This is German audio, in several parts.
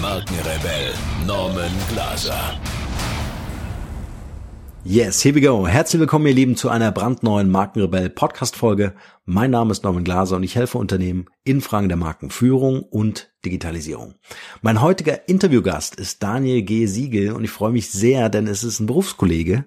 Markenrebell Norman Glaser. Yes, here we go. Herzlich willkommen, ihr Lieben, zu einer brandneuen Markenrebell Podcast Folge. Mein Name ist Norman Glaser und ich helfe Unternehmen in Fragen der Markenführung und Digitalisierung. Mein heutiger Interviewgast ist Daniel G. Siegel und ich freue mich sehr, denn es ist ein Berufskollege,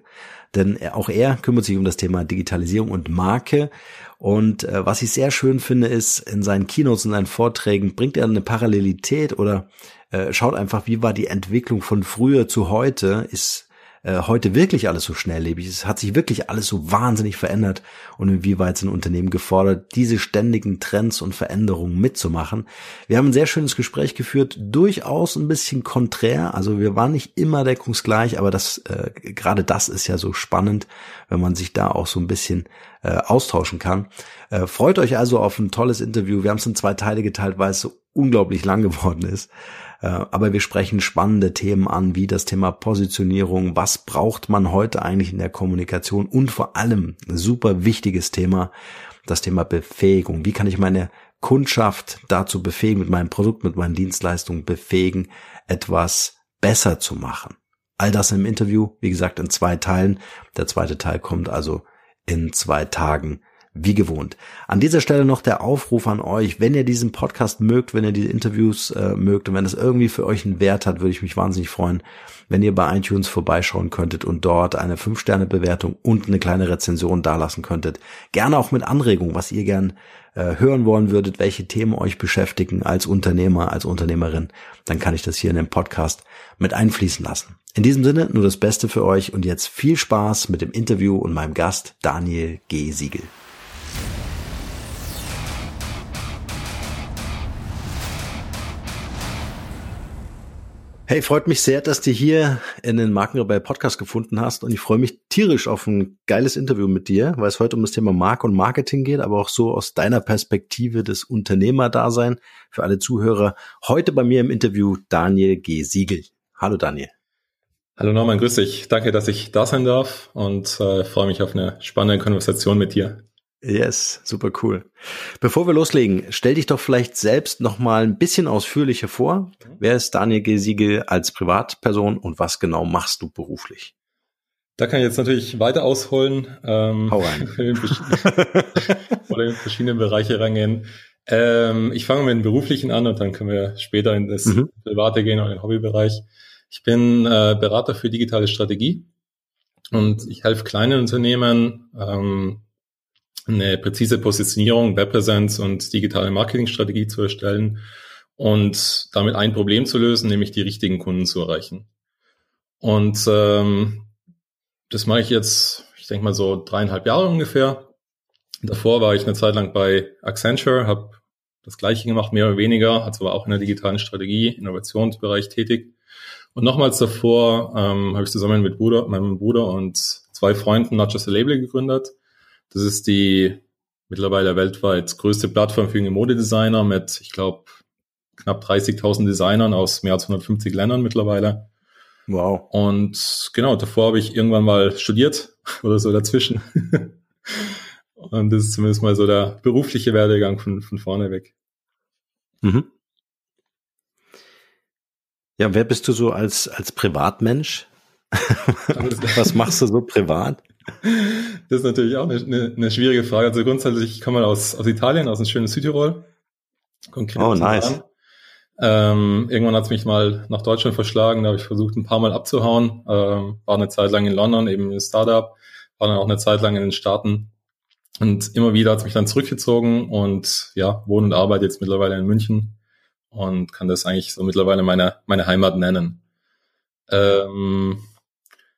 denn auch er kümmert sich um das Thema Digitalisierung und Marke. Und äh, was ich sehr schön finde, ist, in seinen Keynotes, in seinen Vorträgen bringt er eine Parallelität oder äh, schaut einfach, wie war die Entwicklung von früher zu heute, ist äh, heute wirklich alles so schnelllebig? Es hat sich wirklich alles so wahnsinnig verändert und inwieweit sind Unternehmen gefordert, diese ständigen Trends und Veränderungen mitzumachen. Wir haben ein sehr schönes Gespräch geführt, durchaus ein bisschen konträr. Also wir waren nicht immer deckungsgleich, aber das äh, gerade das ist ja so spannend, wenn man sich da auch so ein bisschen äh, austauschen kann. Äh, freut euch also auf ein tolles Interview. Wir haben es in zwei Teile geteilt, weil es so unglaublich lang geworden ist. Äh, aber wir sprechen spannende Themen an, wie das Thema Positionierung, was braucht man heute eigentlich in der Kommunikation und vor allem super wichtiges Thema, das Thema Befähigung. Wie kann ich meine Kundschaft dazu befähigen, mit meinem Produkt, mit meinen Dienstleistungen befähigen, etwas besser zu machen? All das im Interview, wie gesagt, in zwei Teilen. Der zweite Teil kommt also in zwei Tagen wie gewohnt. An dieser Stelle noch der Aufruf an euch, wenn ihr diesen Podcast mögt, wenn ihr diese Interviews äh, mögt und wenn es irgendwie für euch einen Wert hat, würde ich mich wahnsinnig freuen, wenn ihr bei iTunes vorbeischauen könntet und dort eine 5-Sterne-Bewertung und eine kleine Rezension dalassen könntet. Gerne auch mit Anregungen, was ihr gern äh, hören wollen würdet, welche Themen euch beschäftigen als Unternehmer, als Unternehmerin, dann kann ich das hier in den Podcast mit einfließen lassen. In diesem Sinne nur das Beste für euch und jetzt viel Spaß mit dem Interview und meinem Gast Daniel G. Siegel. Hey, freut mich sehr, dass du hier in den Markenrebell Podcast gefunden hast und ich freue mich tierisch auf ein geiles Interview mit dir, weil es heute um das Thema Marke und Marketing geht, aber auch so aus deiner Perspektive des Unternehmerdasein für alle Zuhörer. Heute bei mir im Interview Daniel G. Siegel. Hallo Daniel. Hallo Norman, grüß dich. Danke, dass ich da sein darf und äh, freue mich auf eine spannende Konversation mit dir. Yes, super cool. Bevor wir loslegen, stell dich doch vielleicht selbst noch mal ein bisschen ausführlicher vor. Wer ist Daniel G. Siegel als Privatperson und was genau machst du beruflich? Da kann ich jetzt natürlich weiter ausholen. Ähm, Hau rein. oder in verschiedene Bereiche reingehen. Ähm, ich fange mit dem Beruflichen an und dann können wir später in das mhm. Private gehen oder in den Hobbybereich. Ich bin äh, Berater für digitale Strategie und ich helfe kleinen Unternehmen, ähm, eine präzise Positionierung, Webpräsenz und digitale Marketingstrategie zu erstellen und damit ein Problem zu lösen, nämlich die richtigen Kunden zu erreichen. Und ähm, das mache ich jetzt, ich denke mal so dreieinhalb Jahre ungefähr. Davor war ich eine Zeit lang bei Accenture, habe das gleiche gemacht, mehr oder weniger, also war auch in der digitalen Strategie, Innovationsbereich tätig. Und nochmals davor ähm, habe ich zusammen mit Bruder, meinem Bruder und zwei Freunden Not Just a Label gegründet das ist die mittlerweile weltweit größte Plattform für junge Modedesigner mit, ich glaube, knapp 30.000 Designern aus mehr als 150 Ländern mittlerweile. Wow. Und genau, davor habe ich irgendwann mal studiert oder so dazwischen. Und das ist zumindest mal so der berufliche Werdegang von, von vorne weg. Mhm. Ja, wer bist du so als, als Privatmensch? Was machst du so privat? Das ist natürlich auch eine, eine, eine schwierige Frage. Also grundsätzlich, ich komme mal aus, aus Italien, aus dem schönen Südtirol. Konkret oh, nice. Ähm, irgendwann hat es mich mal nach Deutschland verschlagen, da habe ich versucht, ein paar Mal abzuhauen. Ähm, war eine Zeit lang in London, eben im Startup, war dann auch eine Zeit lang in den Staaten. Und immer wieder hat es mich dann zurückgezogen und ja, wohne und arbeite jetzt mittlerweile in München und kann das eigentlich so mittlerweile meine, meine Heimat nennen. Ähm,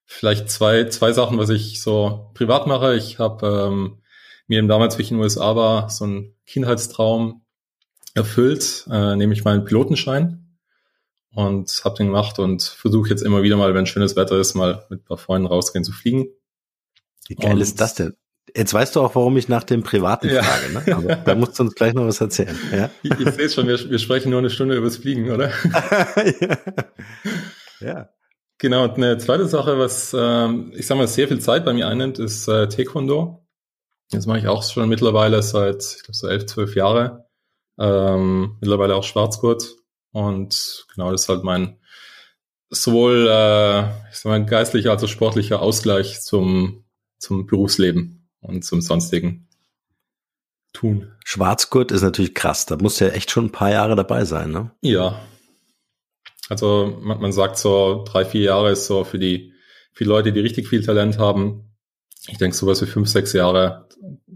Vielleicht zwei, zwei Sachen, was ich so privat mache. Ich habe ähm, mir eben damals, wie ich in den USA war, so einen Kindheitstraum erfüllt, äh, nämlich meinen Pilotenschein. und habe den gemacht und versuche jetzt immer wieder mal, wenn schönes Wetter ist, mal mit ein paar Freunden rausgehen zu fliegen. Wie geil und ist das denn? Jetzt weißt du auch, warum ich nach dem Privaten ja. frage, ne? Aber da musst du uns gleich noch was erzählen. Ja? Ich, ich sehe schon, wir, wir sprechen nur eine Stunde übers Fliegen, oder? ja. ja. Genau, und eine zweite Sache, was ähm, ich sag mal sehr viel Zeit bei mir einnimmt, ist äh, Taekwondo. Das mache ich auch schon mittlerweile seit, ich glaube, so elf, zwölf Jahre. Ähm, mittlerweile auch Schwarzgurt. Und genau, das ist halt mein sowohl äh, ich sag mal, geistlicher als auch sportlicher Ausgleich zum, zum Berufsleben und zum sonstigen Tun. Schwarzgurt ist natürlich krass. Da muss ja echt schon ein paar Jahre dabei sein, ne? Ja. Also man, man sagt so, drei, vier Jahre ist so für die, für Leute, die richtig viel Talent haben. Ich denke, sowas wie fünf, sechs Jahre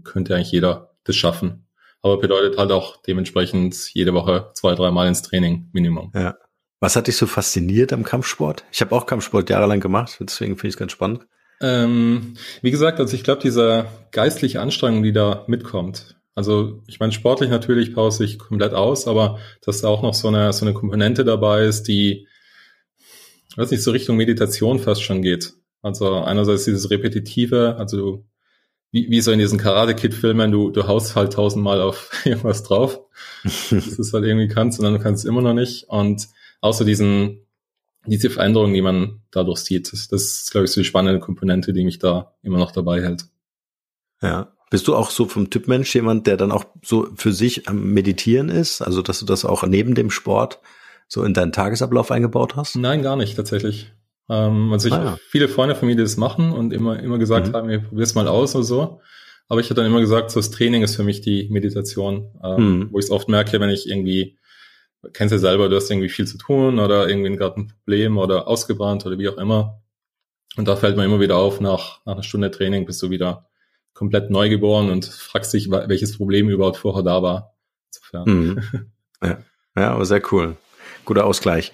könnte eigentlich jeder das schaffen aber bedeutet halt auch dementsprechend jede Woche zwei, dreimal ins Training Minimum. Ja. Was hat dich so fasziniert am Kampfsport? Ich habe auch Kampfsport jahrelang gemacht, deswegen finde ich es ganz spannend. Ähm, wie gesagt, also ich glaube, diese geistliche Anstrengung, die da mitkommt. Also ich meine, sportlich natürlich pause ich komplett aus, aber dass da auch noch so eine, so eine Komponente dabei ist, die, weiß nicht, so Richtung Meditation fast schon geht. Also einerseits dieses Repetitive, also du wie, wie so in diesen Karate-Kid-Filmen, du, du haust halt tausendmal auf irgendwas drauf, dass du es halt irgendwie kannst und dann kannst du es immer noch nicht. Und außer diesen, diese Veränderung, die man dadurch sieht, das, das ist, glaube ich, so die spannende Komponente, die mich da immer noch dabei hält. Ja. Bist du auch so vom Typ Mensch jemand, der dann auch so für sich am Meditieren ist? Also, dass du das auch neben dem Sport so in deinen Tagesablauf eingebaut hast? Nein, gar nicht, tatsächlich. Ähm, also ich ah, ja. viele Freunde von mir, die das machen und immer, immer gesagt mhm. haben, ich probier's mal aus oder so. Aber ich habe dann immer gesagt, so das Training ist für mich die Meditation, ähm, mhm. wo ich es oft merke, wenn ich irgendwie, kennst du ja selber, du hast irgendwie viel zu tun oder irgendwie gerade ein Problem oder ausgebrannt oder wie auch immer. Und da fällt mir immer wieder auf, nach, nach einer Stunde Training bist du wieder komplett neu geboren und fragst dich, welches Problem überhaupt vorher da war. Mhm. Ja. ja, aber sehr cool. Guter Ausgleich.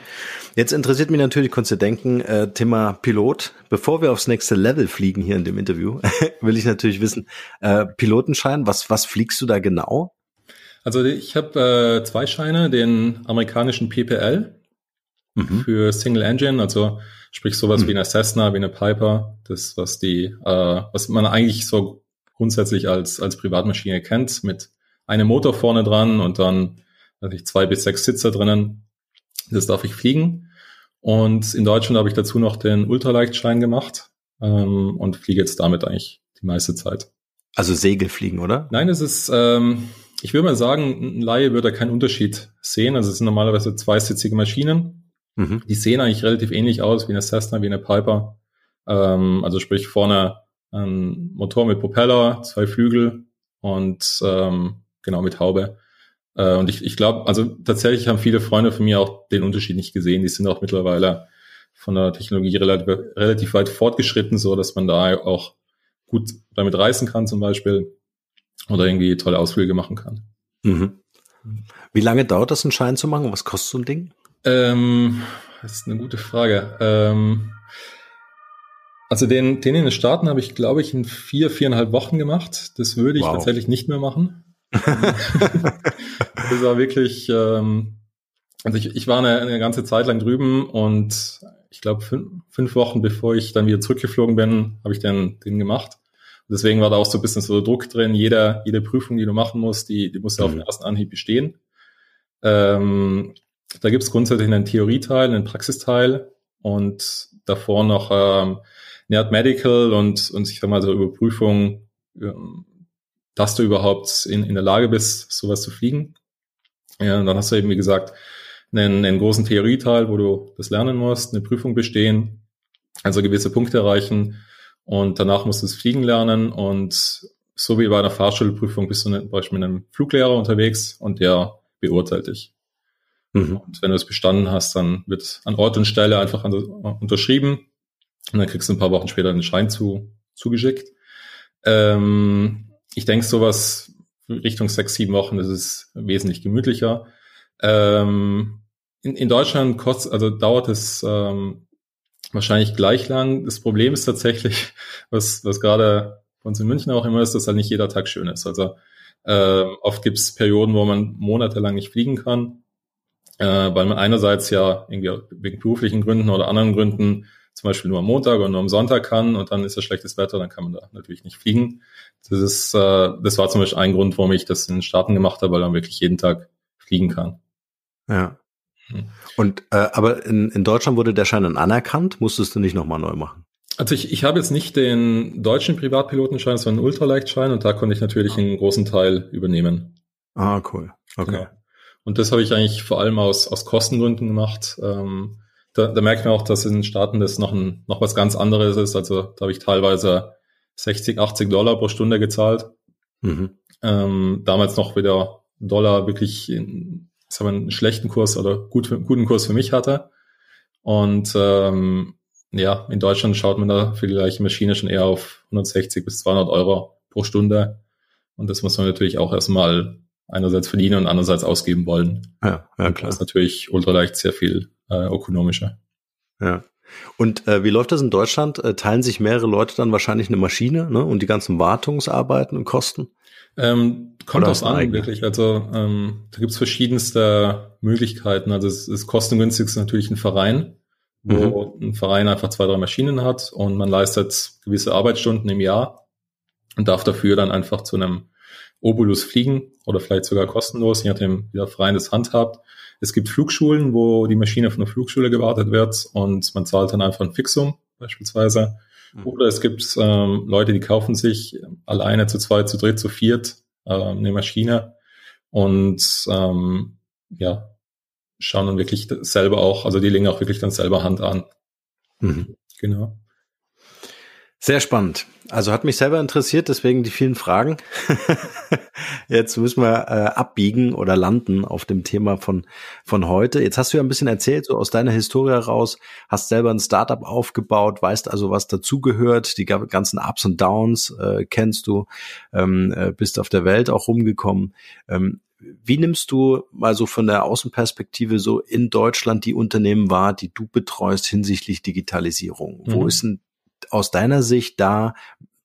Jetzt interessiert mich natürlich, konntest du denken, äh, Thema Pilot. Bevor wir aufs nächste Level fliegen hier in dem Interview, will ich natürlich wissen, äh, Pilotenschein, was, was fliegst du da genau? Also ich habe äh, zwei Scheine, den amerikanischen PPL mhm. für Single Engine, also sprich sowas mhm. wie eine Cessna, wie eine Piper, das was die, äh, was man eigentlich so grundsätzlich als als Privatmaschine kennt, mit einem Motor vorne dran und dann weiß ich, zwei bis sechs Sitzer drinnen. Das darf ich fliegen. Und in Deutschland habe ich dazu noch den Ultraleichtschein gemacht ähm, und fliege jetzt damit eigentlich die meiste Zeit. Also Segelfliegen, oder? Nein, es ist, ähm, ich würde mal sagen, ein Laie würde da keinen Unterschied sehen. Also es sind normalerweise zweisitzige Maschinen. Mhm. Die sehen eigentlich relativ ähnlich aus wie eine Cessna, wie eine Piper. Ähm, also sprich vorne ein Motor mit Propeller, zwei Flügel und ähm, genau mit Haube. Äh, und ich, ich glaube, also tatsächlich haben viele Freunde von mir auch den Unterschied nicht gesehen. Die sind auch mittlerweile von der Technologie relativ, relativ weit fortgeschritten, so dass man da auch gut damit reisen kann zum Beispiel oder irgendwie tolle Ausflüge machen kann. Mhm. Wie lange dauert das, einen Schein zu machen? Was kostet so ein Ding? Ähm, das ist eine gute Frage. Ähm, also den, den in den Staaten habe ich, glaube ich, in vier, viereinhalb Wochen gemacht. Das würde ich wow. tatsächlich nicht mehr machen. das war wirklich, ähm, also ich, ich war eine, eine ganze Zeit lang drüben und ich glaube fünf, fünf Wochen bevor ich dann wieder zurückgeflogen bin, habe ich den, den gemacht. Und deswegen war da auch so ein bisschen so Druck drin. Jeder, jede Prüfung, die du machen musst, die, die musst du mhm. auf den ersten Anhieb bestehen. Ähm, da gibt es grundsätzlich einen Theorieteil, einen Praxisteil und davor noch ähm, Nerd Medical und, und ich sag mal so Überprüfung, ähm, dass du überhaupt in, in der Lage bist, sowas zu fliegen. Ja, und dann hast du eben, wie gesagt, einen, einen großen Theorieteil, wo du das lernen musst, eine Prüfung bestehen, also gewisse Punkte erreichen und danach musst du das Fliegen lernen und so wie bei einer Fahrschulprüfung bist du zum Beispiel mit einem Fluglehrer unterwegs und der beurteilt dich. Mhm. Und wenn du es bestanden hast, dann wird an Ort und Stelle einfach unterschrieben und dann kriegst du ein paar Wochen später den Schein zu, zugeschickt. Ähm, ich denke, sowas Richtung sechs, sieben Wochen ist es wesentlich gemütlicher. Ähm, in, in Deutschland kostet, also dauert es ähm, wahrscheinlich gleich lang. Das Problem ist tatsächlich, was, was gerade bei uns in München auch immer ist, dass halt nicht jeder Tag schön ist. Also äh, oft gibt es Perioden, wo man monatelang nicht fliegen kann. äh, weil man einerseits ja irgendwie wegen beruflichen Gründen oder anderen Gründen zum Beispiel nur am Montag oder nur am Sonntag kann und dann ist ja schlechtes Wetter, dann kann man da natürlich nicht fliegen. Das ist, äh, das war zum Beispiel ein Grund, warum ich das in den Staaten gemacht habe, weil man wirklich jeden Tag fliegen kann. Ja. Hm. Und äh, aber in, in Deutschland wurde der Schein dann anerkannt, musstest du nicht nochmal neu machen? Also ich, ich habe jetzt nicht den deutschen Privatpilotenschein, sondern einen Ultraleichtschein und da konnte ich natürlich ah. einen großen Teil übernehmen. Ah, cool. Okay. Genau. Und das habe ich eigentlich vor allem aus, aus Kostengründen gemacht. Ähm, da, da merkt man auch, dass in den Staaten das noch, ein, noch was ganz anderes ist. Also da habe ich teilweise 60, 80 Dollar pro Stunde gezahlt. Mhm. Ähm, damals noch wieder Dollar wirklich in, sagen wir, einen schlechten Kurs oder gut, guten Kurs für mich hatte. Und ähm, ja, in Deutschland schaut man da für die gleiche Maschine schon eher auf 160 bis 200 Euro pro Stunde. Und das muss man natürlich auch erstmal einerseits verdienen und andererseits ausgeben wollen. Ja, ja klar. Das ist natürlich ultraleicht sehr viel äh, ökonomischer. Ja. Und äh, wie läuft das in Deutschland? Äh, teilen sich mehrere Leute dann wahrscheinlich eine Maschine ne? und die ganzen Wartungsarbeiten und Kosten? Ähm, kommt Oder an, eigene? wirklich. Also ähm, da gibt's verschiedenste Möglichkeiten. Also es ist kostengünstig natürlich ein Verein, wo mhm. ein Verein einfach zwei, drei Maschinen hat und man leistet gewisse Arbeitsstunden im Jahr und darf dafür dann einfach zu einem Obolus fliegen oder vielleicht sogar kostenlos, je nachdem, wie der Verein das handhabt. Es gibt Flugschulen, wo die Maschine von der Flugschule gewartet wird und man zahlt dann einfach ein Fixum beispielsweise. Mhm. Oder es gibt ähm, Leute, die kaufen sich alleine zu zweit, zu dritt, zu viert äh, eine Maschine und ähm, ja, schauen dann wirklich selber auch, also die legen auch wirklich dann selber Hand an. Mhm. Genau. Sehr spannend. Also hat mich selber interessiert, deswegen die vielen Fragen. Jetzt müssen wir äh, abbiegen oder landen auf dem Thema von, von heute. Jetzt hast du ja ein bisschen erzählt, so aus deiner Historie heraus, hast selber ein Startup aufgebaut, weißt also, was dazugehört, die ganzen Ups und Downs äh, kennst du, ähm, äh, bist auf der Welt auch rumgekommen. Ähm, wie nimmst du mal so von der Außenperspektive so in Deutschland die Unternehmen wahr, die du betreust hinsichtlich Digitalisierung? Mhm. Wo ist denn aus deiner Sicht da,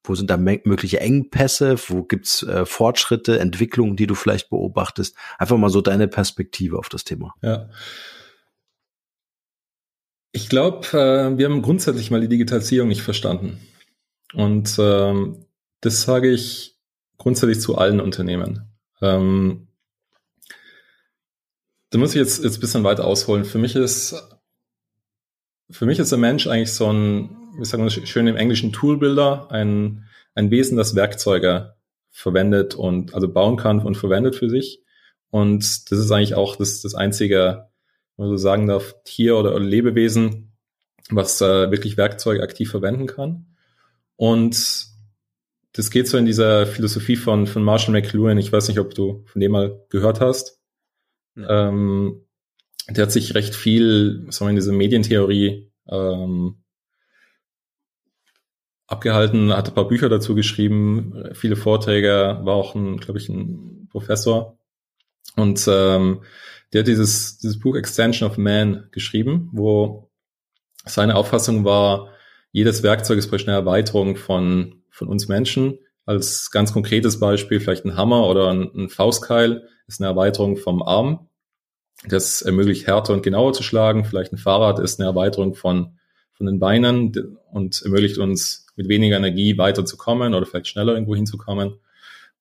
wo sind da mögliche Engpässe? Wo gibt's äh, Fortschritte, Entwicklungen, die du vielleicht beobachtest? Einfach mal so deine Perspektive auf das Thema. Ja. Ich glaube, äh, wir haben grundsätzlich mal die Digitalisierung nicht verstanden. Und ähm, das sage ich grundsätzlich zu allen Unternehmen. Ähm, da muss ich jetzt, jetzt bisschen weiter ausholen. Für mich ist, für mich ist der Mensch eigentlich so ein wie sagen wir schön im Englischen Toolbuilder, ein, ein Wesen, das Werkzeuge verwendet und also bauen kann und verwendet für sich. Und das ist eigentlich auch das, das einzige, wenn man so sagen darf, Tier oder, oder Lebewesen, was äh, wirklich Werkzeuge aktiv verwenden kann. Und das geht so in dieser Philosophie von, von Marshall McLuhan. Ich weiß nicht, ob du von dem mal gehört hast. Ähm, der hat sich recht viel, sagen wir, in diese Medientheorie ähm, abgehalten, hat ein paar Bücher dazu geschrieben, viele Vorträge, war auch ein, glaube ich, ein Professor. Und ähm, der hat dieses, dieses Buch Extension of Man geschrieben, wo seine Auffassung war, jedes Werkzeug ist praktisch eine Erweiterung von, von uns Menschen. Als ganz konkretes Beispiel vielleicht ein Hammer oder ein, ein Faustkeil ist eine Erweiterung vom Arm. Das ermöglicht härter und genauer zu schlagen. Vielleicht ein Fahrrad ist eine Erweiterung von, von den Beinen und ermöglicht uns mit weniger Energie weiterzukommen oder vielleicht schneller irgendwo hinzukommen.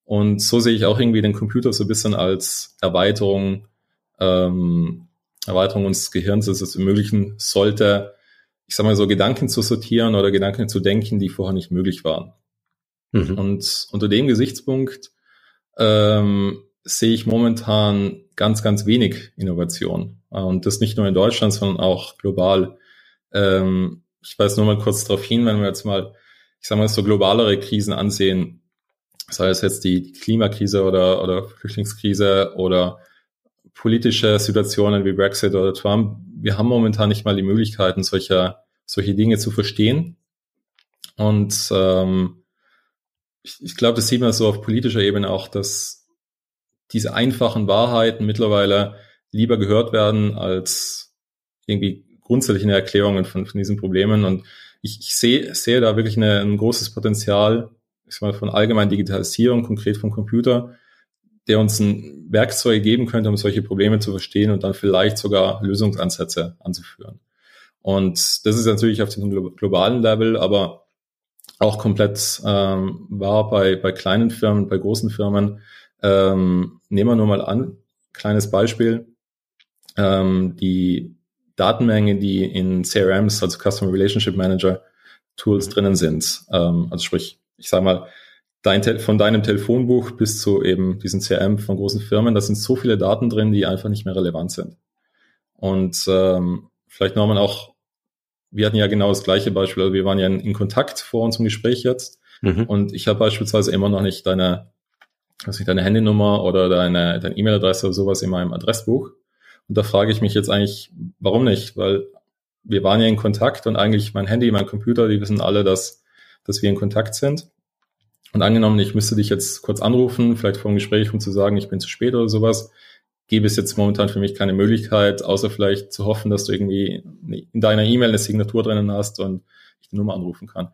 Und so sehe ich auch irgendwie den Computer so ein bisschen als Erweiterung, ähm, Erweiterung unseres Gehirns, dass es ermöglichen sollte, ich sag mal so, Gedanken zu sortieren oder Gedanken zu denken, die vorher nicht möglich waren. Mhm. Und unter dem Gesichtspunkt ähm, sehe ich momentan ganz, ganz wenig Innovation. Und das nicht nur in Deutschland, sondern auch global. Ähm, ich weise nur mal kurz darauf hin, wenn wir jetzt mal ich sage mal, so globalere Krisen ansehen, sei es jetzt die Klimakrise oder, oder Flüchtlingskrise oder politische Situationen wie Brexit oder Trump, wir haben momentan nicht mal die Möglichkeiten, solche, solche Dinge zu verstehen. Und ähm, ich, ich glaube, das sieht man so auf politischer Ebene auch, dass diese einfachen Wahrheiten mittlerweile lieber gehört werden als irgendwie grundsätzliche Erklärungen von, von diesen Problemen. Und ich, ich sehe, sehe da wirklich eine, ein großes Potenzial ich sag mal, von allgemein Digitalisierung, konkret vom Computer, der uns ein Werkzeug geben könnte, um solche Probleme zu verstehen und dann vielleicht sogar Lösungsansätze anzuführen. Und das ist natürlich auf dem globalen Level, aber auch komplett ähm, wahr bei, bei kleinen Firmen, bei großen Firmen. Ähm, nehmen wir nur mal an, kleines Beispiel. Ähm, die Datenmenge, die in CRMs, also Customer Relationship Manager Tools mhm. drinnen sind. Ähm, also sprich, ich sage mal, dein, von deinem Telefonbuch bis zu eben diesen CRM von großen Firmen, da sind so viele Daten drin, die einfach nicht mehr relevant sind. Und ähm, vielleicht nochmal auch, wir hatten ja genau das gleiche Beispiel, also wir waren ja in, in Kontakt vor unserem Gespräch jetzt mhm. und ich habe beispielsweise immer noch nicht deine, was nicht, deine Handynummer oder deine, deine E-Mail-Adresse oder sowas in meinem Adressbuch. Und da frage ich mich jetzt eigentlich, warum nicht? Weil wir waren ja in Kontakt und eigentlich mein Handy, mein Computer, die wissen alle, dass, dass wir in Kontakt sind. Und angenommen, ich müsste dich jetzt kurz anrufen, vielleicht vor dem Gespräch, um zu sagen, ich bin zu spät oder sowas, gäbe es jetzt momentan für mich keine Möglichkeit, außer vielleicht zu hoffen, dass du irgendwie in deiner E-Mail eine Signatur drinnen hast und ich die Nummer anrufen kann.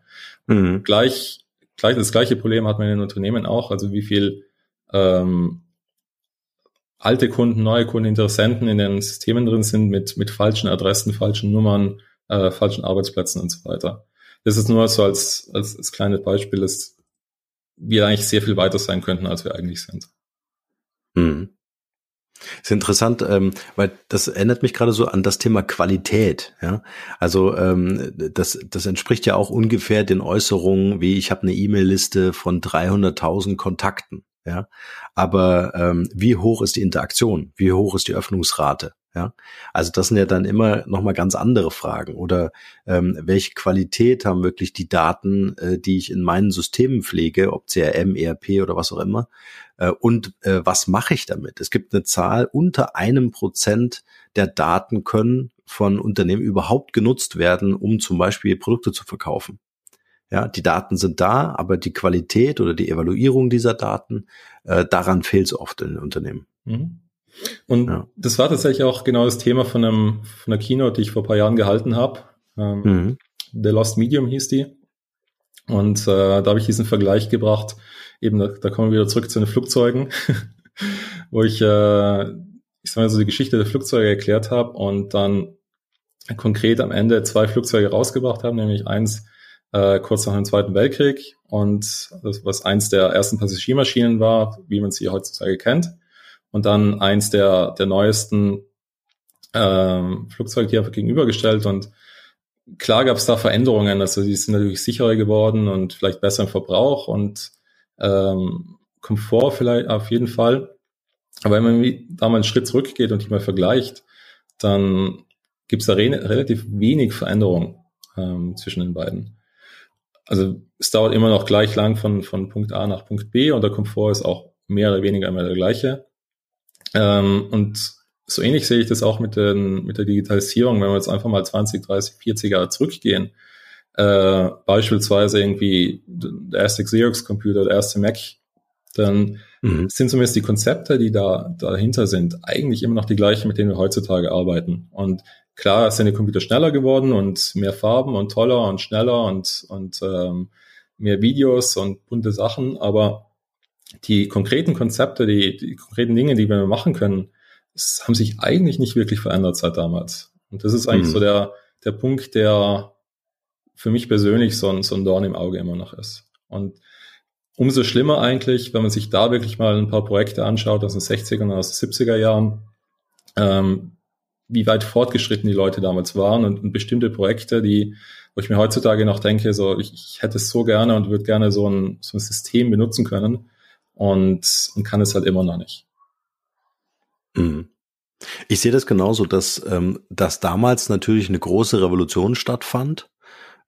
Mhm. Gleich, gleich, das gleiche Problem hat man in den Unternehmen auch, also wie viel ähm, alte Kunden, neue Kunden, Interessenten in den Systemen drin sind mit, mit falschen Adressen, falschen Nummern, äh, falschen Arbeitsplätzen und so weiter. Das ist nur so als, als, als kleines Beispiel, dass wir eigentlich sehr viel weiter sein könnten, als wir eigentlich sind. Hm. Ist interessant, ähm, weil das erinnert mich gerade so an das Thema Qualität. Ja, also ähm, das das entspricht ja auch ungefähr den Äußerungen, wie ich habe eine E-Mail-Liste von 300.000 Kontakten. Ja, aber ähm, wie hoch ist die Interaktion? Wie hoch ist die Öffnungsrate? Ja, also das sind ja dann immer noch mal ganz andere Fragen. Oder ähm, welche Qualität haben wirklich die Daten, äh, die ich in meinen Systemen pflege, ob CRM, ERP oder was auch immer? Äh, und äh, was mache ich damit? Es gibt eine Zahl unter einem Prozent der Daten können von Unternehmen überhaupt genutzt werden, um zum Beispiel Produkte zu verkaufen. Ja, die Daten sind da, aber die Qualität oder die Evaluierung dieser Daten, äh, daran fehlt es oft in den Unternehmen. Mhm. Und ja. das war tatsächlich auch genau das Thema von, einem, von einer Keynote, die ich vor ein paar Jahren gehalten habe. Ähm, mhm. The Lost Medium hieß die. Und äh, da habe ich diesen Vergleich gebracht. Eben, da, da kommen wir wieder zurück zu den Flugzeugen, wo ich, äh, ich sag mal so die Geschichte der Flugzeuge erklärt habe und dann konkret am Ende zwei Flugzeuge rausgebracht haben, nämlich eins äh, kurz nach dem Zweiten Weltkrieg und das, was eins der ersten Passagiermaschinen war, wie man sie heutzutage kennt. Und dann eins der, der neuesten ähm, Flugzeuge, die einfach gegenübergestellt und klar gab es da Veränderungen, also die sind natürlich sicherer geworden und vielleicht besser im Verbrauch und ähm, Komfort vielleicht auf jeden Fall. Aber wenn man da mal einen Schritt zurückgeht und die mal vergleicht, dann gibt es da re relativ wenig Veränderung ähm, zwischen den beiden also es dauert immer noch gleich lang von, von Punkt A nach Punkt B und der Komfort ist auch mehr oder weniger immer der gleiche. Ähm, und so ähnlich sehe ich das auch mit, den, mit der Digitalisierung, wenn wir jetzt einfach mal 20, 30, 40 Jahre zurückgehen. Äh, beispielsweise irgendwie der erste Xerox-Computer, der erste Mac, dann mhm. sind zumindest die Konzepte, die da dahinter sind, eigentlich immer noch die gleichen, mit denen wir heutzutage arbeiten. Und Klar sind die Computer schneller geworden und mehr Farben und toller und schneller und, und ähm, mehr Videos und bunte Sachen, aber die konkreten Konzepte, die, die konkreten Dinge, die wir machen können, haben sich eigentlich nicht wirklich verändert seit damals. Und das ist eigentlich mhm. so der, der Punkt, der für mich persönlich so ein, so ein Dorn im Auge immer noch ist. Und umso schlimmer eigentlich, wenn man sich da wirklich mal ein paar Projekte anschaut aus den 60er und aus den 70er Jahren, ähm, wie weit fortgeschritten die Leute damals waren und, und bestimmte Projekte, die, wo ich mir heutzutage noch denke, so ich, ich hätte es so gerne und würde gerne so ein, so ein System benutzen können und, und kann es halt immer noch nicht. Mhm. Ich sehe das genauso, dass, ähm, dass damals natürlich eine große Revolution stattfand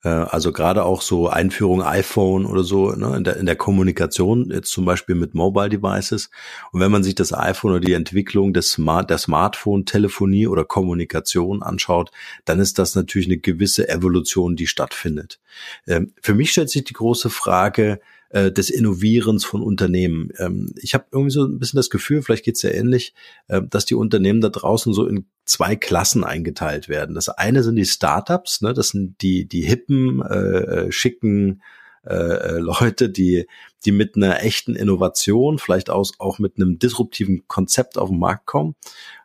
also gerade auch so Einführung iPhone oder so ne, in, der, in der Kommunikation, jetzt zum Beispiel mit Mobile Devices. Und wenn man sich das iPhone oder die Entwicklung des Smart, der Smartphone-Telefonie oder Kommunikation anschaut, dann ist das natürlich eine gewisse Evolution, die stattfindet. Ähm, für mich stellt sich die große Frage, äh, des Innovierens von Unternehmen. Ähm, ich habe irgendwie so ein bisschen das Gefühl, vielleicht geht's ja ähnlich, äh, dass die Unternehmen da draußen so in zwei Klassen eingeteilt werden. Das eine sind die Startups, ne, das sind die, die hippen, äh, äh schicken äh, äh, Leute, die, die mit einer echten Innovation, vielleicht aus, auch mit einem disruptiven Konzept auf den Markt kommen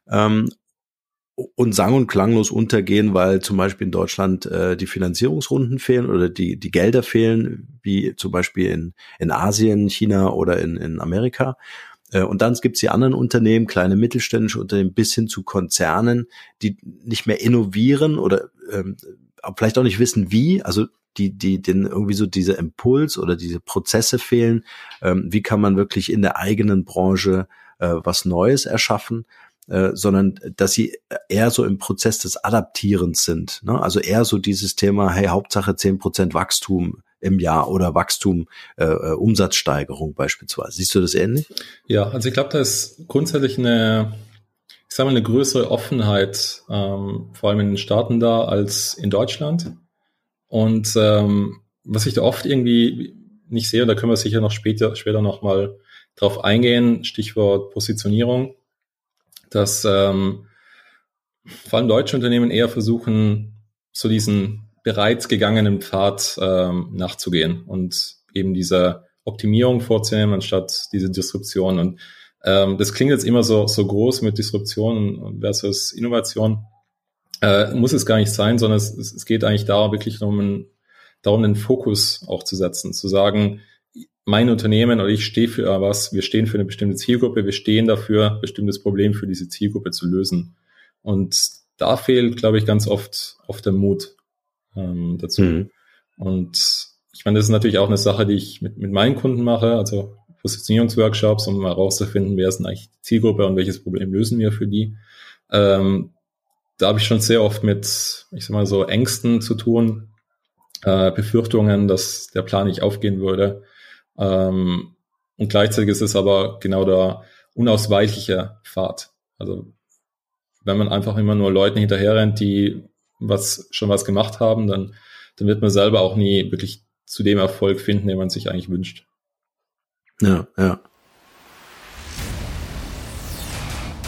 ähm, und sang- und klanglos untergehen, weil zum Beispiel in Deutschland äh, die Finanzierungsrunden fehlen oder die, die Gelder fehlen, wie zum Beispiel in, in Asien, China oder in, in Amerika. Äh, und dann gibt's die anderen Unternehmen, kleine mittelständische Unternehmen bis hin zu Konzernen, die nicht mehr innovieren oder ähm, vielleicht auch nicht wissen, wie. Also die, die, den irgendwie so dieser Impuls oder diese Prozesse fehlen. Ähm, wie kann man wirklich in der eigenen Branche äh, was Neues erschaffen? Äh, sondern dass sie eher so im Prozess des Adaptierens sind. Ne? Also eher so dieses Thema, hey, Hauptsache zehn Prozent Wachstum im Jahr oder Wachstum, äh, äh, Umsatzsteigerung beispielsweise. Siehst du das ähnlich? Ja, also ich glaube, da ist grundsätzlich eine, ich sage mal, eine größere Offenheit, ähm, vor allem in den Staaten da, als in Deutschland. Und ähm, was ich da oft irgendwie nicht sehe, da können wir sicher noch später, später nochmal drauf eingehen, Stichwort Positionierung dass ähm, vor allem deutsche Unternehmen eher versuchen, so diesen bereits gegangenen Pfad ähm, nachzugehen und eben diese Optimierung vorzunehmen, anstatt diese Disruption. Und ähm, das klingt jetzt immer so, so groß mit Disruption versus Innovation. Äh, muss es gar nicht sein, sondern es, es geht eigentlich darum, wirklich um einen, darum, einen Fokus auch zu setzen, zu sagen, mein Unternehmen oder ich stehe für was, wir stehen für eine bestimmte Zielgruppe, wir stehen dafür, bestimmtes Problem für diese Zielgruppe zu lösen. Und da fehlt, glaube ich, ganz oft, oft der Mut ähm, dazu. Mhm. Und ich meine, das ist natürlich auch eine Sache, die ich mit, mit meinen Kunden mache, also Positionierungsworkshops, um herauszufinden, wer ist denn eigentlich die Zielgruppe und welches Problem lösen wir für die. Ähm, da habe ich schon sehr oft mit, ich sag mal so, Ängsten zu tun, äh, Befürchtungen, dass der Plan nicht aufgehen würde. Ähm, und gleichzeitig ist es aber genau der unausweichliche Pfad. Also wenn man einfach immer nur Leuten hinterherrennt, die was schon was gemacht haben, dann, dann wird man selber auch nie wirklich zu dem Erfolg finden, den man sich eigentlich wünscht. Ja, ja.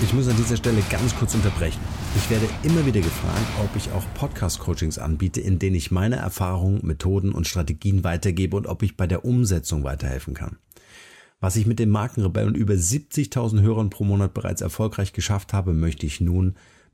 Ich muss an dieser Stelle ganz kurz unterbrechen. Ich werde immer wieder gefragt, ob ich auch Podcast-Coachings anbiete, in denen ich meine Erfahrungen, Methoden und Strategien weitergebe und ob ich bei der Umsetzung weiterhelfen kann. Was ich mit dem Markenrebell und über 70.000 Hörern pro Monat bereits erfolgreich geschafft habe, möchte ich nun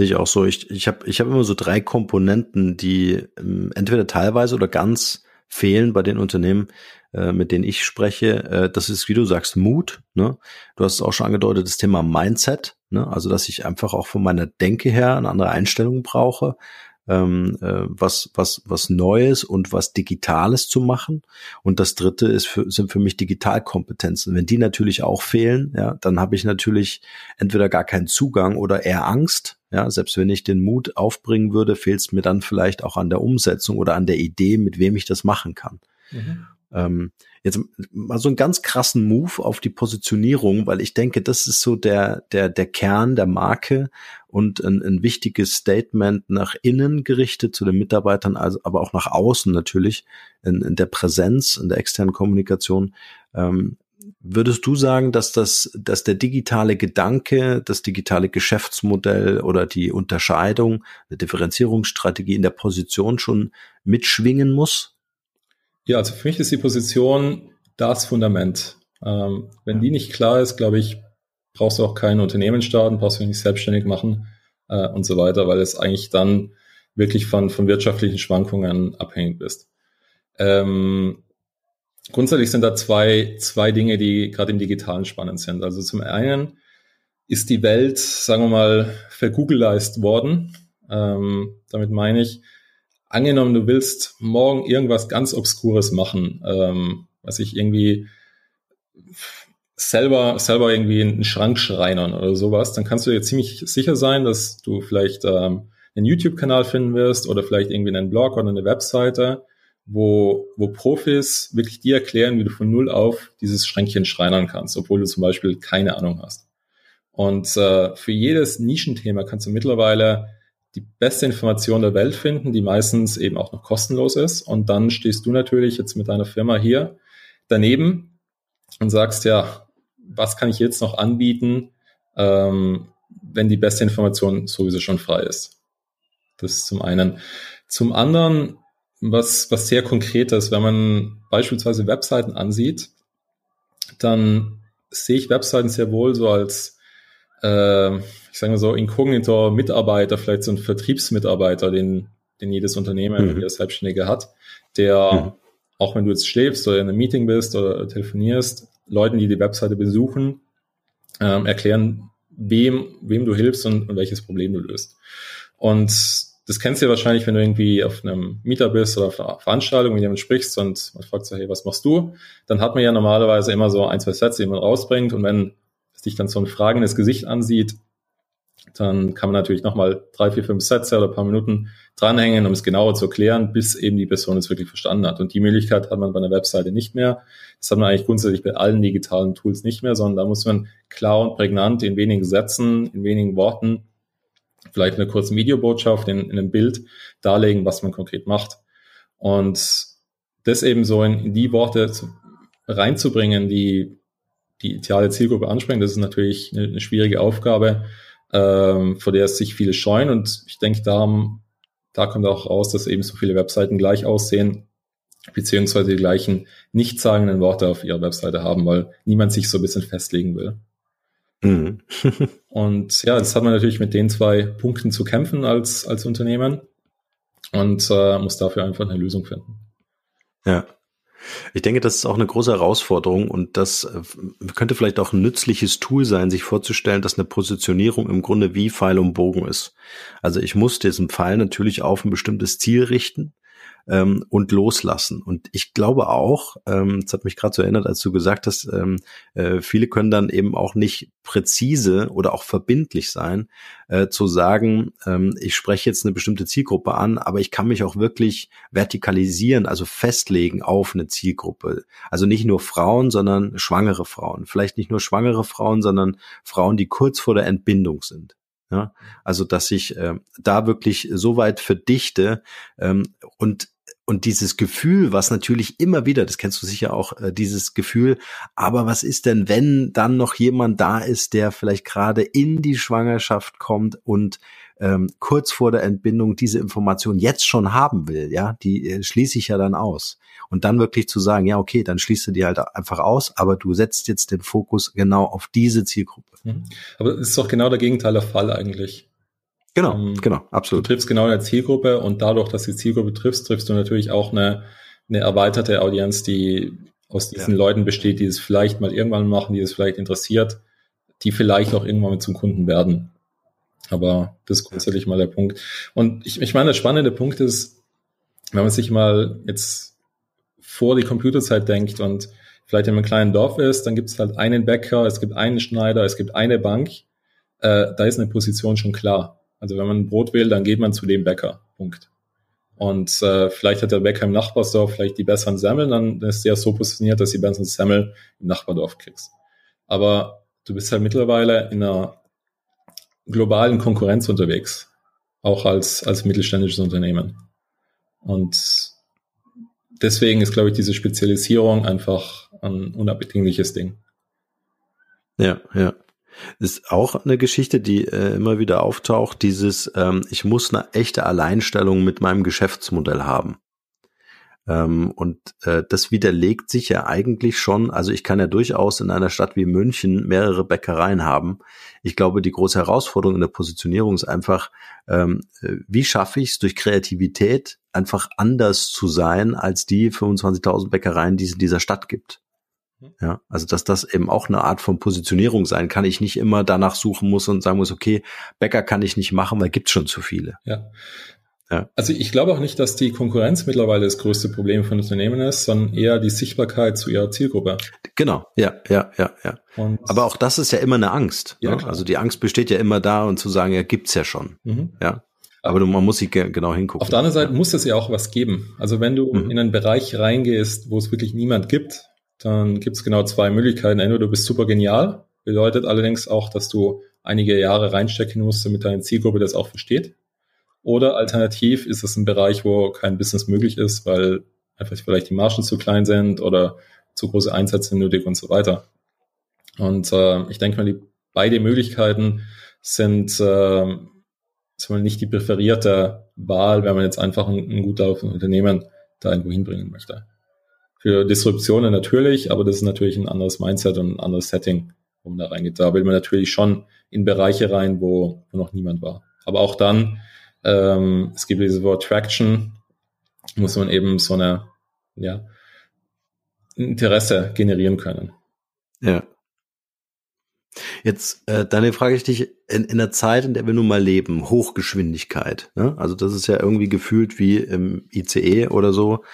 Sehe ich auch so. Ich, ich habe ich hab immer so drei Komponenten, die ähm, entweder teilweise oder ganz fehlen bei den Unternehmen, äh, mit denen ich spreche. Äh, das ist, wie du sagst, Mut. Ne? Du hast es auch schon angedeutet, das Thema Mindset. Ne? Also, dass ich einfach auch von meiner Denke her eine andere Einstellung brauche ähm, äh, was, was, was Neues und was Digitales zu machen. Und das dritte ist für, sind für mich Digitalkompetenzen. Wenn die natürlich auch fehlen, ja, dann habe ich natürlich entweder gar keinen Zugang oder eher Angst. Ja, selbst wenn ich den Mut aufbringen würde, fehlt es mir dann vielleicht auch an der Umsetzung oder an der Idee, mit wem ich das machen kann. Mhm. Ähm, jetzt mal so einen ganz krassen Move auf die Positionierung, weil ich denke, das ist so der, der, der Kern der Marke und ein, ein wichtiges Statement nach innen gerichtet zu den Mitarbeitern, also aber auch nach außen natürlich in, in der Präsenz, in der externen Kommunikation. Ähm, würdest du sagen, dass das, dass der digitale Gedanke, das digitale Geschäftsmodell oder die Unterscheidung, eine Differenzierungsstrategie in der Position schon mitschwingen muss? Ja, also für mich ist die Position das Fundament. Ähm, wenn die nicht klar ist, glaube ich, brauchst du auch kein Unternehmen starten, brauchst du nicht selbstständig machen äh, und so weiter, weil es eigentlich dann wirklich von, von wirtschaftlichen Schwankungen abhängig bist. Ähm, grundsätzlich sind da zwei, zwei Dinge, die gerade im Digitalen spannend sind. Also zum einen ist die Welt, sagen wir mal, vergoogleized worden. Ähm, damit meine ich, angenommen, du willst morgen irgendwas ganz Obskures machen, ähm, was ich irgendwie selber, selber irgendwie einen Schrank schreinern oder sowas, dann kannst du dir ziemlich sicher sein, dass du vielleicht ähm, einen YouTube-Kanal finden wirst oder vielleicht irgendwie einen Blog oder eine Webseite, wo, wo Profis wirklich dir erklären, wie du von null auf dieses Schränkchen schreinern kannst, obwohl du zum Beispiel keine Ahnung hast. Und äh, für jedes Nischenthema kannst du mittlerweile die beste Information der Welt finden, die meistens eben auch noch kostenlos ist. Und dann stehst du natürlich jetzt mit deiner Firma hier daneben und sagst, ja, was kann ich jetzt noch anbieten, ähm, wenn die beste Information sowieso schon frei ist. Das ist zum einen. Zum anderen, was, was sehr konkret ist, wenn man beispielsweise Webseiten ansieht, dann sehe ich Webseiten sehr wohl so als, äh, ich sage mal so, inkognito Mitarbeiter, vielleicht so ein Vertriebsmitarbeiter, den, den jedes Unternehmen, mhm. jedes Selbstständige hat, der, mhm. auch wenn du jetzt schläfst oder in einem Meeting bist oder telefonierst, Leuten, die die Webseite besuchen, ähm, erklären, wem, wem du hilfst und, und welches Problem du löst. Und das kennst du ja wahrscheinlich, wenn du irgendwie auf einem Mieter bist oder auf einer Veranstaltung, mit jemandem sprichst und man fragt so, hey, was machst du? Dann hat man ja normalerweise immer so ein, zwei Sätze, die man rausbringt. Und wenn es dich dann so ein fragendes Gesicht ansieht, dann kann man natürlich nochmal drei, vier, fünf Sätze oder ein paar Minuten dranhängen, um es genauer zu erklären, bis eben die Person es wirklich verstanden hat. Und die Möglichkeit hat man bei einer Webseite nicht mehr. Das hat man eigentlich grundsätzlich bei allen digitalen Tools nicht mehr, sondern da muss man klar und prägnant in wenigen Sätzen, in wenigen Worten vielleicht eine kurze Videobotschaft in, in einem Bild darlegen, was man konkret macht. Und das eben so in, in die Worte zu, reinzubringen, die die ideale Zielgruppe ansprechen, das ist natürlich eine, eine schwierige Aufgabe, ähm, vor der es sich viele scheuen. Und ich denke, da, da kommt auch raus, dass eben so viele Webseiten gleich aussehen, beziehungsweise die gleichen nichtssagenden Worte auf ihrer Webseite haben, weil niemand sich so ein bisschen festlegen will. Mhm. und ja, das hat man natürlich mit den zwei Punkten zu kämpfen als, als Unternehmen und äh, muss dafür einfach eine Lösung finden. Ja. Ich denke, das ist auch eine große Herausforderung und das äh, könnte vielleicht auch ein nützliches Tool sein, sich vorzustellen, dass eine Positionierung im Grunde wie Pfeil und Bogen ist. Also ich muss diesen Pfeil natürlich auf ein bestimmtes Ziel richten ähm, und loslassen. Und ich glaube auch, ähm, das hat mich gerade so erinnert, als du gesagt hast, ähm, äh, viele können dann eben auch nicht präzise oder auch verbindlich sein, äh, zu sagen, ähm, ich spreche jetzt eine bestimmte Zielgruppe an, aber ich kann mich auch wirklich vertikalisieren, also festlegen auf eine Zielgruppe. Also nicht nur Frauen, sondern schwangere Frauen. Vielleicht nicht nur schwangere Frauen, sondern Frauen, die kurz vor der Entbindung sind. Ja, also dass ich äh, da wirklich so weit verdichte ähm, und und dieses Gefühl, was natürlich immer wieder, das kennst du sicher auch, äh, dieses Gefühl, aber was ist denn, wenn dann noch jemand da ist, der vielleicht gerade in die Schwangerschaft kommt und ähm, kurz vor der Entbindung diese Information jetzt schon haben will, ja, die äh, schließe ich ja dann aus. Und dann wirklich zu sagen, ja, okay, dann schließt du die halt einfach aus, aber du setzt jetzt den Fokus genau auf diese Zielgruppe. Mhm. Aber es ist doch genau der Gegenteil der Fall eigentlich. Genau, ähm, genau, absolut. Du triffst genau eine Zielgruppe und dadurch, dass du die Zielgruppe triffst, triffst du natürlich auch eine, eine erweiterte Audienz, die aus diesen ja. Leuten besteht, die es vielleicht mal irgendwann machen, die es vielleicht interessiert, die vielleicht auch irgendwann mit zum Kunden werden. Aber das ist grundsätzlich mal der Punkt. Und ich, ich meine, der spannende Punkt ist, wenn man sich mal jetzt vor die Computerzeit denkt und vielleicht in einem kleinen Dorf ist, dann gibt es halt einen Bäcker, es gibt einen Schneider, es gibt eine Bank. Äh, da ist eine Position schon klar. Also wenn man Brot will, dann geht man zu dem Bäcker. Punkt. Und äh, vielleicht hat der Bäcker im Nachbarsdorf vielleicht die besseren Semmeln, dann ist der so positioniert, dass die besseren Semmel im Nachbardorf kriegst. Aber du bist halt mittlerweile in einer globalen Konkurrenz unterwegs, auch als, als mittelständisches Unternehmen. Und deswegen ist, glaube ich, diese Spezialisierung einfach ein unabdingliches Ding. Ja, ja. Ist auch eine Geschichte, die äh, immer wieder auftaucht, dieses, ähm, ich muss eine echte Alleinstellung mit meinem Geschäftsmodell haben. Ähm, und äh, das widerlegt sich ja eigentlich schon, also ich kann ja durchaus in einer Stadt wie München mehrere Bäckereien haben. Ich glaube, die große Herausforderung in der Positionierung ist einfach, ähm, äh, wie schaffe ich es durch Kreativität einfach anders zu sein als die 25.000 Bäckereien, die es in dieser Stadt gibt. Ja, also dass das eben auch eine Art von Positionierung sein kann. Ich nicht immer danach suchen muss und sagen muss, okay, Bäcker kann ich nicht machen, weil gibt's schon zu viele. Ja. ja. Also ich glaube auch nicht, dass die Konkurrenz mittlerweile das größte Problem von Unternehmen ist, sondern eher die Sichtbarkeit zu ihrer Zielgruppe. Genau, ja, ja, ja, ja. Und Aber auch das ist ja immer eine Angst. Ja, ne? Also die Angst besteht ja immer da und zu sagen, ja, gibt's ja schon. Mhm. Ja. Aber man muss sich genau hingucken. Auf der anderen Seite muss es ja auch was geben. Also wenn du mhm. in einen Bereich reingehst, wo es wirklich niemand gibt, dann gibt es genau zwei Möglichkeiten. Entweder du bist super genial, bedeutet allerdings auch, dass du einige Jahre reinstecken musst, damit deine Zielgruppe das auch versteht. Oder alternativ ist es ein Bereich, wo kein Business möglich ist, weil einfach vielleicht die Margen zu klein sind oder zu große Einsätze nötig und so weiter. Und äh, ich denke mal, die beide Möglichkeiten sind äh, nicht die präferierte Wahl, wenn man jetzt einfach ein, ein gut laufendes Unternehmen da irgendwo hinbringen möchte. Für Disruptionen natürlich, aber das ist natürlich ein anderes Mindset und ein anderes Setting, wo man da reingeht. Da will man natürlich schon in Bereiche rein, wo, wo noch niemand war. Aber auch dann, ähm, es gibt dieses Wort Traction, muss man eben so eine, ja, Interesse generieren können. Ja. Jetzt, äh, dann frage ich dich, in, in der Zeit, in der wir nun mal leben, Hochgeschwindigkeit, ne? also das ist ja irgendwie gefühlt wie im ICE oder so,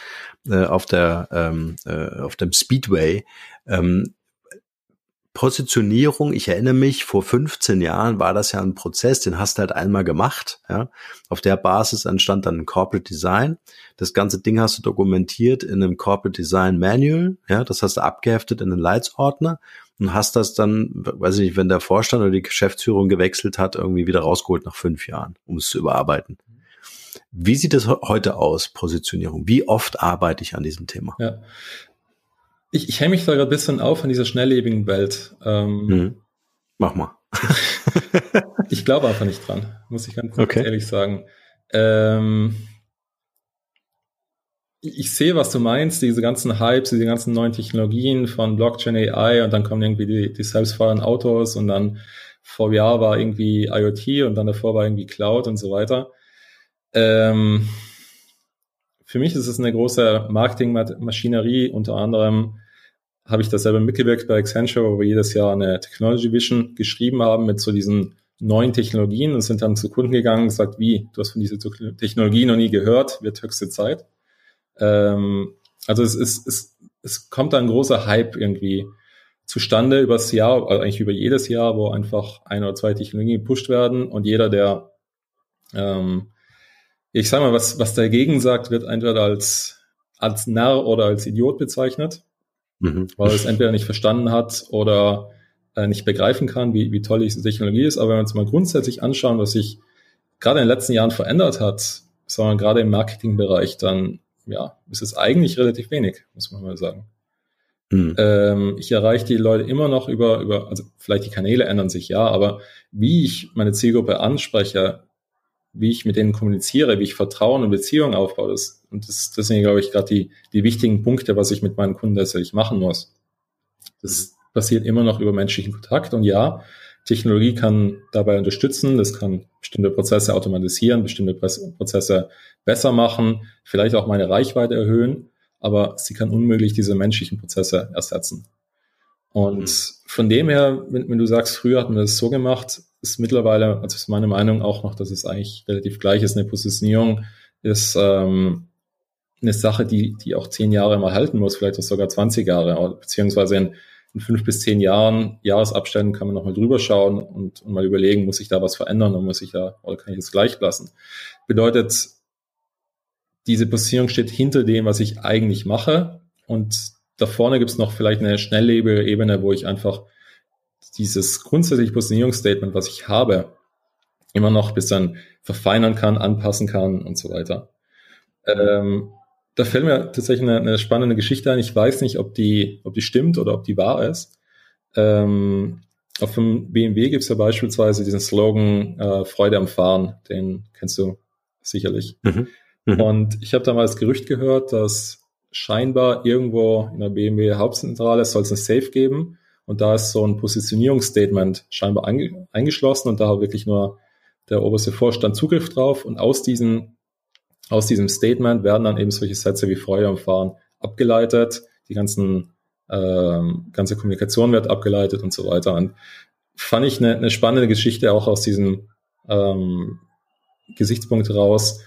äh, auf der ähm, äh, auf dem Speedway. Ähm, Positionierung, ich erinnere mich, vor 15 Jahren war das ja ein Prozess, den hast du halt einmal gemacht. Ja. Auf der Basis entstand dann ein Corporate Design. Das ganze Ding hast du dokumentiert in einem Corporate Design Manual. Ja, das hast du abgeheftet in einen Leitsordner und hast das dann, weiß ich nicht, wenn der Vorstand oder die Geschäftsführung gewechselt hat, irgendwie wieder rausgeholt nach fünf Jahren, um es zu überarbeiten. Wie sieht es heute aus, Positionierung? Wie oft arbeite ich an diesem Thema? Ja. Ich, ich hänge mich da gerade ein bisschen auf in dieser schnelllebigen Welt. Ähm, mhm. Mach mal. ich glaube einfach nicht dran, muss ich ganz okay. ehrlich sagen. Ähm, ich sehe, was du meinst, diese ganzen Hypes, diese ganzen neuen Technologien von Blockchain AI und dann kommen irgendwie die, die selbstfahrenden Autos und dann vor Jahr war irgendwie IoT und dann davor war irgendwie Cloud und so weiter. Ähm, für mich ist es eine große Marketingmaschinerie. Unter anderem habe ich das selber mitgewirkt bei Accenture, wo wir jedes Jahr eine Technology Vision geschrieben haben mit so diesen neuen Technologien und sind dann zu Kunden gegangen und gesagt, wie, du hast von dieser Technologie noch nie gehört, wird höchste Zeit. Ähm, also es ist, es, es kommt ein großer Hype irgendwie zustande übers Jahr, also eigentlich über jedes Jahr, wo einfach ein oder zwei Technologien gepusht werden und jeder, der ähm, ich sag mal, was, was dagegen sagt, wird entweder als, als Narr oder als Idiot bezeichnet, mhm. weil es entweder nicht verstanden hat oder äh, nicht begreifen kann, wie, wie toll diese Technologie ist. Aber wenn wir uns mal grundsätzlich anschauen, was sich gerade in den letzten Jahren verändert hat, sondern gerade im Marketingbereich, dann ja, ist es eigentlich relativ wenig, muss man mal sagen. Mhm. Ähm, ich erreiche die Leute immer noch über, über, also vielleicht die Kanäle ändern sich ja, aber wie ich meine Zielgruppe anspreche, wie ich mit denen kommuniziere, wie ich Vertrauen und Beziehungen aufbaue. Das, und das, das sind, glaube ich, gerade die, die wichtigen Punkte, was ich mit meinen Kunden tatsächlich machen muss. Das passiert immer noch über menschlichen Kontakt. Und ja, Technologie kann dabei unterstützen, das kann bestimmte Prozesse automatisieren, bestimmte Prozesse besser machen, vielleicht auch meine Reichweite erhöhen, aber sie kann unmöglich diese menschlichen Prozesse ersetzen. Und mhm. von dem her, wenn, wenn, du sagst, früher hat man das so gemacht, ist mittlerweile, also ist meine Meinung auch noch, dass es eigentlich relativ gleich ist. Eine Positionierung ist ähm, eine Sache, die, die auch zehn Jahre mal halten muss, vielleicht auch sogar 20 Jahre, beziehungsweise in, in fünf bis zehn Jahren, Jahresabständen kann man nochmal drüber schauen und, und mal überlegen, muss ich da was verändern oder muss ich da, oder kann ich es gleich lassen? Bedeutet, diese Positionierung steht hinter dem, was ich eigentlich mache und da vorne gibt es noch vielleicht eine schnelllebige Ebene, wo ich einfach dieses grundsätzliche Positionierungsstatement, was ich habe, immer noch bis dann verfeinern kann, anpassen kann und so weiter. Ähm, da fällt mir tatsächlich eine, eine, spannende Geschichte ein. Ich weiß nicht, ob die, ob die stimmt oder ob die wahr ist. Ähm, auf dem BMW gibt es ja beispielsweise diesen Slogan äh, Freude am Fahren, den kennst du sicherlich. Mhm. Mhm. Und ich habe damals Gerücht gehört, dass scheinbar irgendwo in der BMW Hauptzentrale soll es ein Safe geben und da ist so ein Positionierungsstatement scheinbar eingeschlossen und da hat wirklich nur der oberste Vorstand Zugriff drauf und aus diesem, aus diesem Statement werden dann eben solche Sätze wie Freude am Fahren abgeleitet. Die ganzen ähm, ganze Kommunikation wird abgeleitet und so weiter. Und fand ich eine, eine spannende Geschichte auch aus diesem ähm, Gesichtspunkt raus,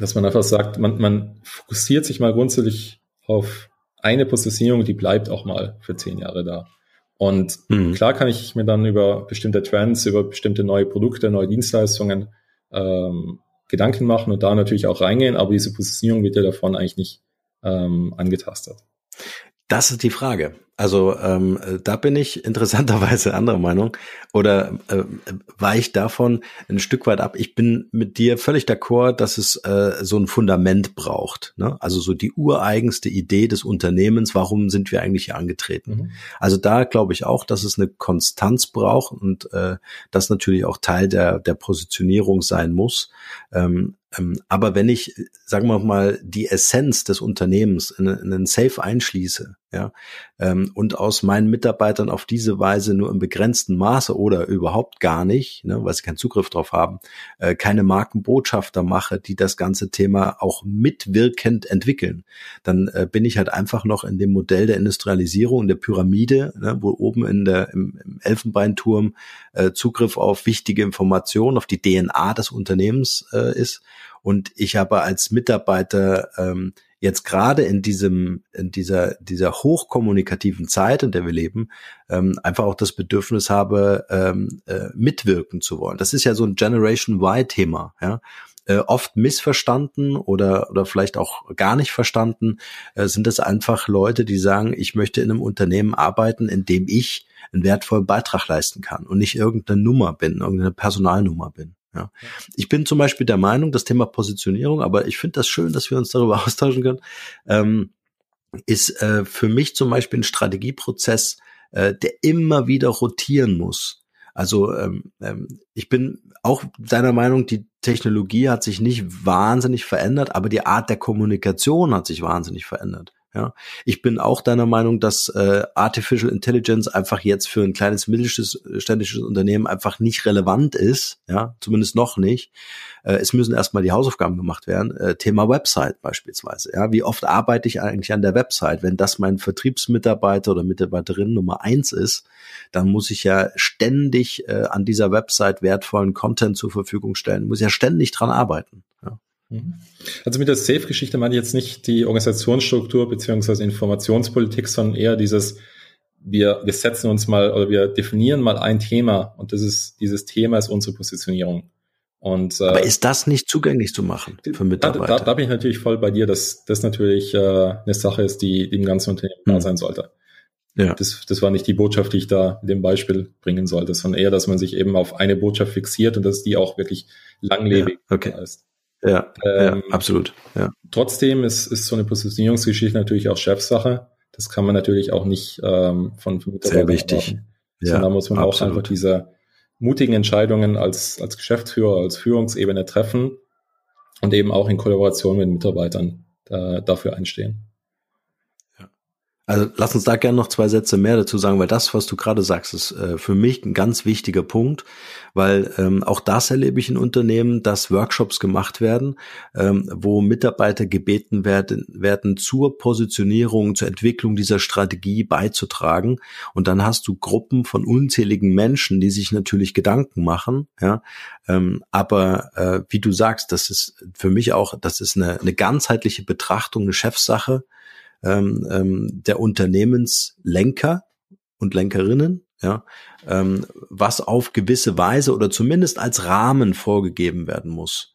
dass man einfach sagt, man, man fokussiert sich mal grundsätzlich auf eine Positionierung, die bleibt auch mal für zehn Jahre da. Und mhm. klar kann ich mir dann über bestimmte Trends, über bestimmte neue Produkte, neue Dienstleistungen ähm, Gedanken machen und da natürlich auch reingehen, aber diese Positionierung wird ja davon eigentlich nicht ähm, angetastet. Das ist die Frage. Also ähm, da bin ich interessanterweise anderer Meinung oder äh, weich davon ein Stück weit ab. Ich bin mit dir völlig d'accord, dass es äh, so ein Fundament braucht. Ne? Also so die ureigenste Idee des Unternehmens, warum sind wir eigentlich hier angetreten? Mhm. Also da glaube ich auch, dass es eine Konstanz braucht und äh, das natürlich auch Teil der, der Positionierung sein muss. Ähm, ähm, aber wenn ich, sagen wir mal, die Essenz des Unternehmens in, in einen Safe einschließe, ja, ähm, und aus meinen Mitarbeitern auf diese Weise nur im begrenzten Maße oder überhaupt gar nicht, ne, weil sie keinen Zugriff drauf haben, äh, keine Markenbotschafter mache, die das ganze Thema auch mitwirkend entwickeln, dann äh, bin ich halt einfach noch in dem Modell der Industrialisierung, der Pyramide, ne, wo oben in der, im, im Elfenbeinturm äh, Zugriff auf wichtige Informationen, auf die DNA des Unternehmens äh, ist. Und ich habe als Mitarbeiter ähm, jetzt gerade in diesem, in dieser, dieser hochkommunikativen Zeit, in der wir leben, ähm, einfach auch das Bedürfnis habe, ähm, äh, mitwirken zu wollen. Das ist ja so ein Generation Y-Thema, ja. Äh, oft missverstanden oder, oder vielleicht auch gar nicht verstanden, äh, sind es einfach Leute, die sagen, ich möchte in einem Unternehmen arbeiten, in dem ich einen wertvollen Beitrag leisten kann und nicht irgendeine Nummer bin, irgendeine Personalnummer bin. Ja. Ich bin zum Beispiel der Meinung, das Thema Positionierung, aber ich finde das schön, dass wir uns darüber austauschen können, ähm, ist äh, für mich zum Beispiel ein Strategieprozess, äh, der immer wieder rotieren muss. Also ähm, ähm, ich bin auch deiner Meinung, die Technologie hat sich nicht wahnsinnig verändert, aber die Art der Kommunikation hat sich wahnsinnig verändert. Ja, ich bin auch deiner Meinung, dass äh, Artificial Intelligence einfach jetzt für ein kleines mittelständisches Unternehmen einfach nicht relevant ist, ja, zumindest noch nicht. Äh, es müssen erstmal die Hausaufgaben gemacht werden. Äh, Thema Website beispielsweise. Ja, wie oft arbeite ich eigentlich an der Website? Wenn das mein Vertriebsmitarbeiter oder Mitarbeiterin Nummer eins ist, dann muss ich ja ständig äh, an dieser Website wertvollen Content zur Verfügung stellen. muss ja ständig dran arbeiten. Ja. Mhm. Also mit der Safe-Geschichte meine ich jetzt nicht die Organisationsstruktur beziehungsweise Informationspolitik, sondern eher dieses, wir, wir setzen uns mal oder wir definieren mal ein Thema und das ist, dieses Thema ist unsere Positionierung. Und, äh, Aber ist das nicht zugänglich zu machen für Mitarbeiter? Da, da, da bin ich natürlich voll bei dir, dass das natürlich äh, eine Sache ist, die, die im ganzen Unternehmen hm. da sein sollte. Ja. Das, das war nicht die Botschaft, die ich da in dem Beispiel bringen sollte, sondern eher, dass man sich eben auf eine Botschaft fixiert und dass die auch wirklich langlebig ja, okay. ist. Ja, ähm, ja absolut. Ja. Trotzdem ist, ist so eine Positionierungsgeschichte natürlich auch Chefsache. Das kann man natürlich auch nicht ähm, von, von Sehr wichtig. Erwarten. Ja, Sondern da muss man absolut. auch einfach diese mutigen Entscheidungen als, als Geschäftsführer, als Führungsebene treffen und eben auch in Kollaboration mit Mitarbeitern da, dafür einstehen. Also lass uns da gerne noch zwei Sätze mehr dazu sagen, weil das, was du gerade sagst, ist äh, für mich ein ganz wichtiger Punkt, weil ähm, auch das erlebe ich in Unternehmen, dass Workshops gemacht werden, ähm, wo Mitarbeiter gebeten werden, werden zur Positionierung, zur Entwicklung dieser Strategie beizutragen. Und dann hast du Gruppen von unzähligen Menschen, die sich natürlich Gedanken machen, ja. Ähm, aber äh, wie du sagst, das ist für mich auch, das ist eine, eine ganzheitliche Betrachtung, eine Chefsache ähm, ähm, der Unternehmenslenker und Lenkerinnen, ja, ähm, was auf gewisse Weise oder zumindest als Rahmen vorgegeben werden muss.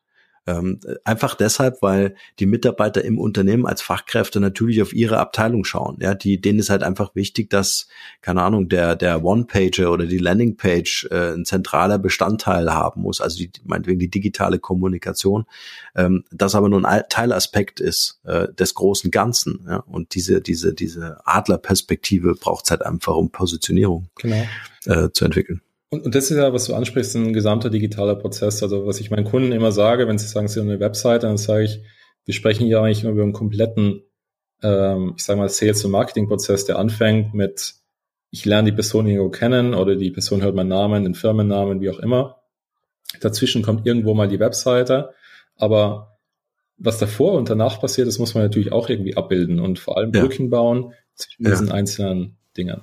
Ähm, einfach deshalb, weil die Mitarbeiter im Unternehmen als Fachkräfte natürlich auf ihre Abteilung schauen. Ja, die, denen ist halt einfach wichtig, dass, keine Ahnung, der, der One-Pager oder die Landing-Page äh, ein zentraler Bestandteil haben muss, also die, meinetwegen die digitale Kommunikation, ähm, das aber nur ein Teilaspekt ist äh, des großen Ganzen. Ja? Und diese, diese, diese Adlerperspektive braucht es halt einfach, um Positionierung genau. äh, zu entwickeln. Und, und das ist ja, was du ansprichst, ein gesamter digitaler Prozess. Also was ich meinen Kunden immer sage, wenn sie sagen, sie haben eine Webseite, dann sage ich, wir sprechen hier eigentlich über einen kompletten, ähm, ich sage mal, Sales- und Marketing-Prozess, der anfängt mit, ich lerne die Person irgendwo kennen oder die Person hört meinen Namen, den Firmennamen, wie auch immer. Dazwischen kommt irgendwo mal die Webseite, aber was davor und danach passiert, das muss man natürlich auch irgendwie abbilden und vor allem Brücken bauen zwischen diesen einzelnen Dingen.